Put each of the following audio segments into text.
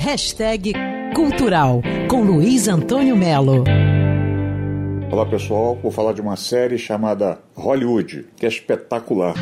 Hashtag Cultural com Luiz Antônio Melo. Olá pessoal, vou falar de uma série chamada Hollywood, que é espetacular.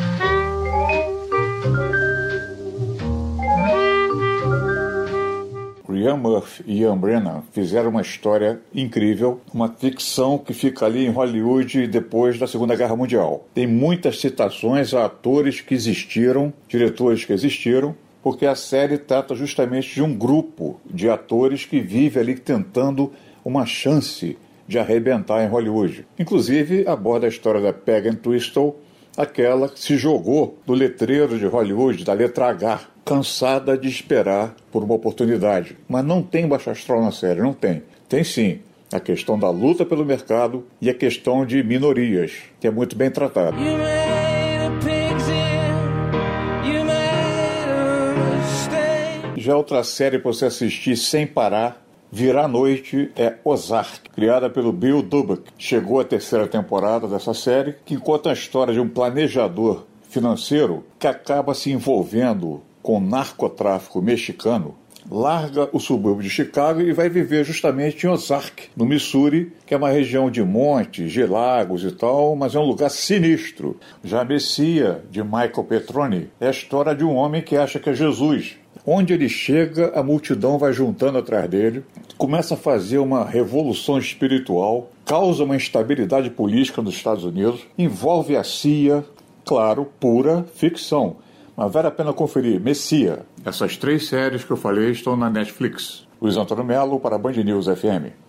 Ian Murphy e Ian Brennan fizeram uma história incrível, uma ficção que fica ali em Hollywood depois da Segunda Guerra Mundial. Tem muitas citações a atores que existiram, diretores que existiram, porque a série trata justamente de um grupo de atores que vive ali tentando uma chance de arrebentar em Hollywood. Inclusive, aborda a história da Peggy Twistle, aquela que se jogou do letreiro de Hollywood, da letra H, cansada de esperar por uma oportunidade. Mas não tem baixo astral na série, não tem. Tem sim a questão da luta pelo mercado e a questão de minorias, que é muito bem tratada. Já outra série para você assistir sem parar, virar noite, é Ozark, criada pelo Bill Dubuck. Chegou a terceira temporada dessa série, que conta a história de um planejador financeiro que acaba se envolvendo com narcotráfico mexicano, larga o subúrbio de Chicago e vai viver justamente em Ozark, no Missouri, que é uma região de montes, de lagos e tal, mas é um lugar sinistro. Já Messia, de Michael Petroni, é a história de um homem que acha que é Jesus. Onde ele chega, a multidão vai juntando atrás dele, começa a fazer uma revolução espiritual, causa uma instabilidade política nos Estados Unidos, envolve a CIA, claro, pura ficção mas vale a pena conferir. Messia. Essas três séries que eu falei estão na Netflix. Luiz Antônio Melo para a Band News FM.